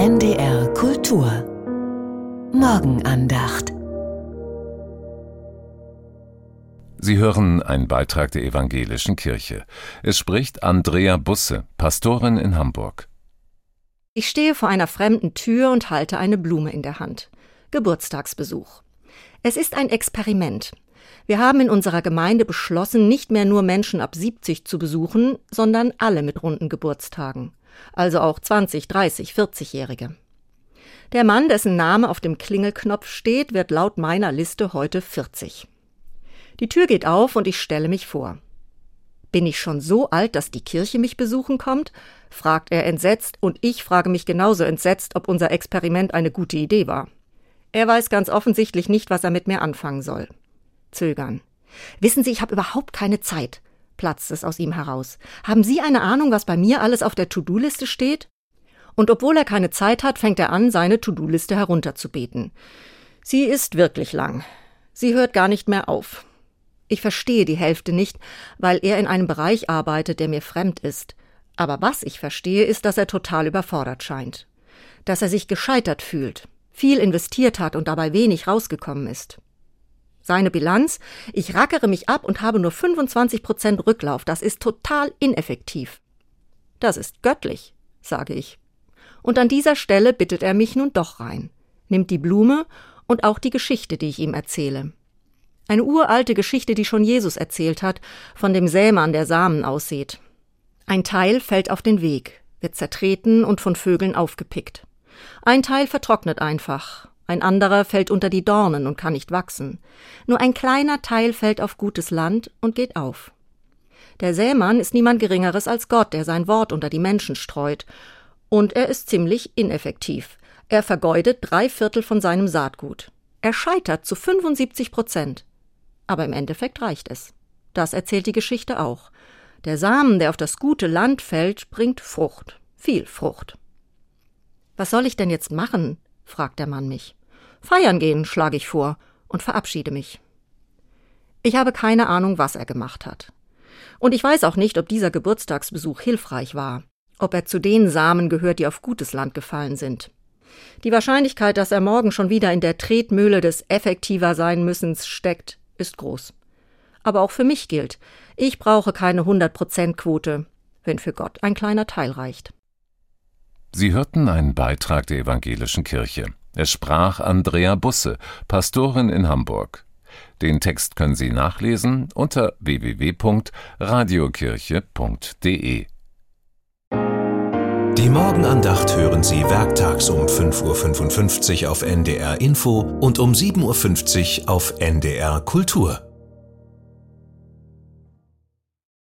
NDR Kultur Morgenandacht Sie hören einen Beitrag der evangelischen Kirche. Es spricht Andrea Busse, Pastorin in Hamburg. Ich stehe vor einer fremden Tür und halte eine Blume in der Hand. Geburtstagsbesuch. Es ist ein Experiment. Wir haben in unserer Gemeinde beschlossen, nicht mehr nur Menschen ab 70 zu besuchen, sondern alle mit runden Geburtstagen. Also auch 20, 30, 40-Jährige. Der Mann, dessen Name auf dem Klingelknopf steht, wird laut meiner Liste heute 40. Die Tür geht auf und ich stelle mich vor. Bin ich schon so alt, dass die Kirche mich besuchen kommt? fragt er entsetzt, und ich frage mich genauso entsetzt, ob unser Experiment eine gute Idee war. Er weiß ganz offensichtlich nicht, was er mit mir anfangen soll. Zögern. Wissen Sie, ich habe überhaupt keine Zeit, platzt es aus ihm heraus. Haben Sie eine Ahnung, was bei mir alles auf der To-Do-Liste steht? Und obwohl er keine Zeit hat, fängt er an, seine To-Do-Liste herunterzubeten. Sie ist wirklich lang. Sie hört gar nicht mehr auf. Ich verstehe die Hälfte nicht, weil er in einem Bereich arbeitet, der mir fremd ist. Aber was ich verstehe, ist, dass er total überfordert scheint. Dass er sich gescheitert fühlt, viel investiert hat und dabei wenig rausgekommen ist. Seine Bilanz, ich rackere mich ab und habe nur 25 Prozent Rücklauf, das ist total ineffektiv. Das ist göttlich, sage ich. Und an dieser Stelle bittet er mich nun doch rein, nimmt die Blume und auch die Geschichte, die ich ihm erzähle. Eine uralte Geschichte, die schon Jesus erzählt hat, von dem Sämann, der Samen aussät. Ein Teil fällt auf den Weg, wird zertreten und von Vögeln aufgepickt. Ein Teil vertrocknet einfach, ein anderer fällt unter die Dornen und kann nicht wachsen. Nur ein kleiner Teil fällt auf gutes Land und geht auf. Der Sämann ist niemand Geringeres als Gott, der sein Wort unter die Menschen streut. Und er ist ziemlich ineffektiv. Er vergeudet drei Viertel von seinem Saatgut. Er scheitert zu 75 Prozent aber im Endeffekt reicht es. Das erzählt die Geschichte auch. Der Samen, der auf das gute Land fällt, bringt Frucht, viel Frucht. Was soll ich denn jetzt machen? fragt der Mann mich. Feiern gehen, schlage ich vor und verabschiede mich. Ich habe keine Ahnung, was er gemacht hat. Und ich weiß auch nicht, ob dieser Geburtstagsbesuch hilfreich war, ob er zu den Samen gehört, die auf gutes Land gefallen sind. Die Wahrscheinlichkeit, dass er morgen schon wieder in der Tretmühle des effektiver sein müssens steckt, ist groß. Aber auch für mich gilt, ich brauche keine 100%-Quote, wenn für Gott ein kleiner Teil reicht. Sie hörten einen Beitrag der evangelischen Kirche. Es sprach Andrea Busse, Pastorin in Hamburg. Den Text können Sie nachlesen unter www.radiokirche.de. Die Morgenandacht hören Sie werktags um 5.55 Uhr auf NDR Info und um 7.50 Uhr auf NDR Kultur.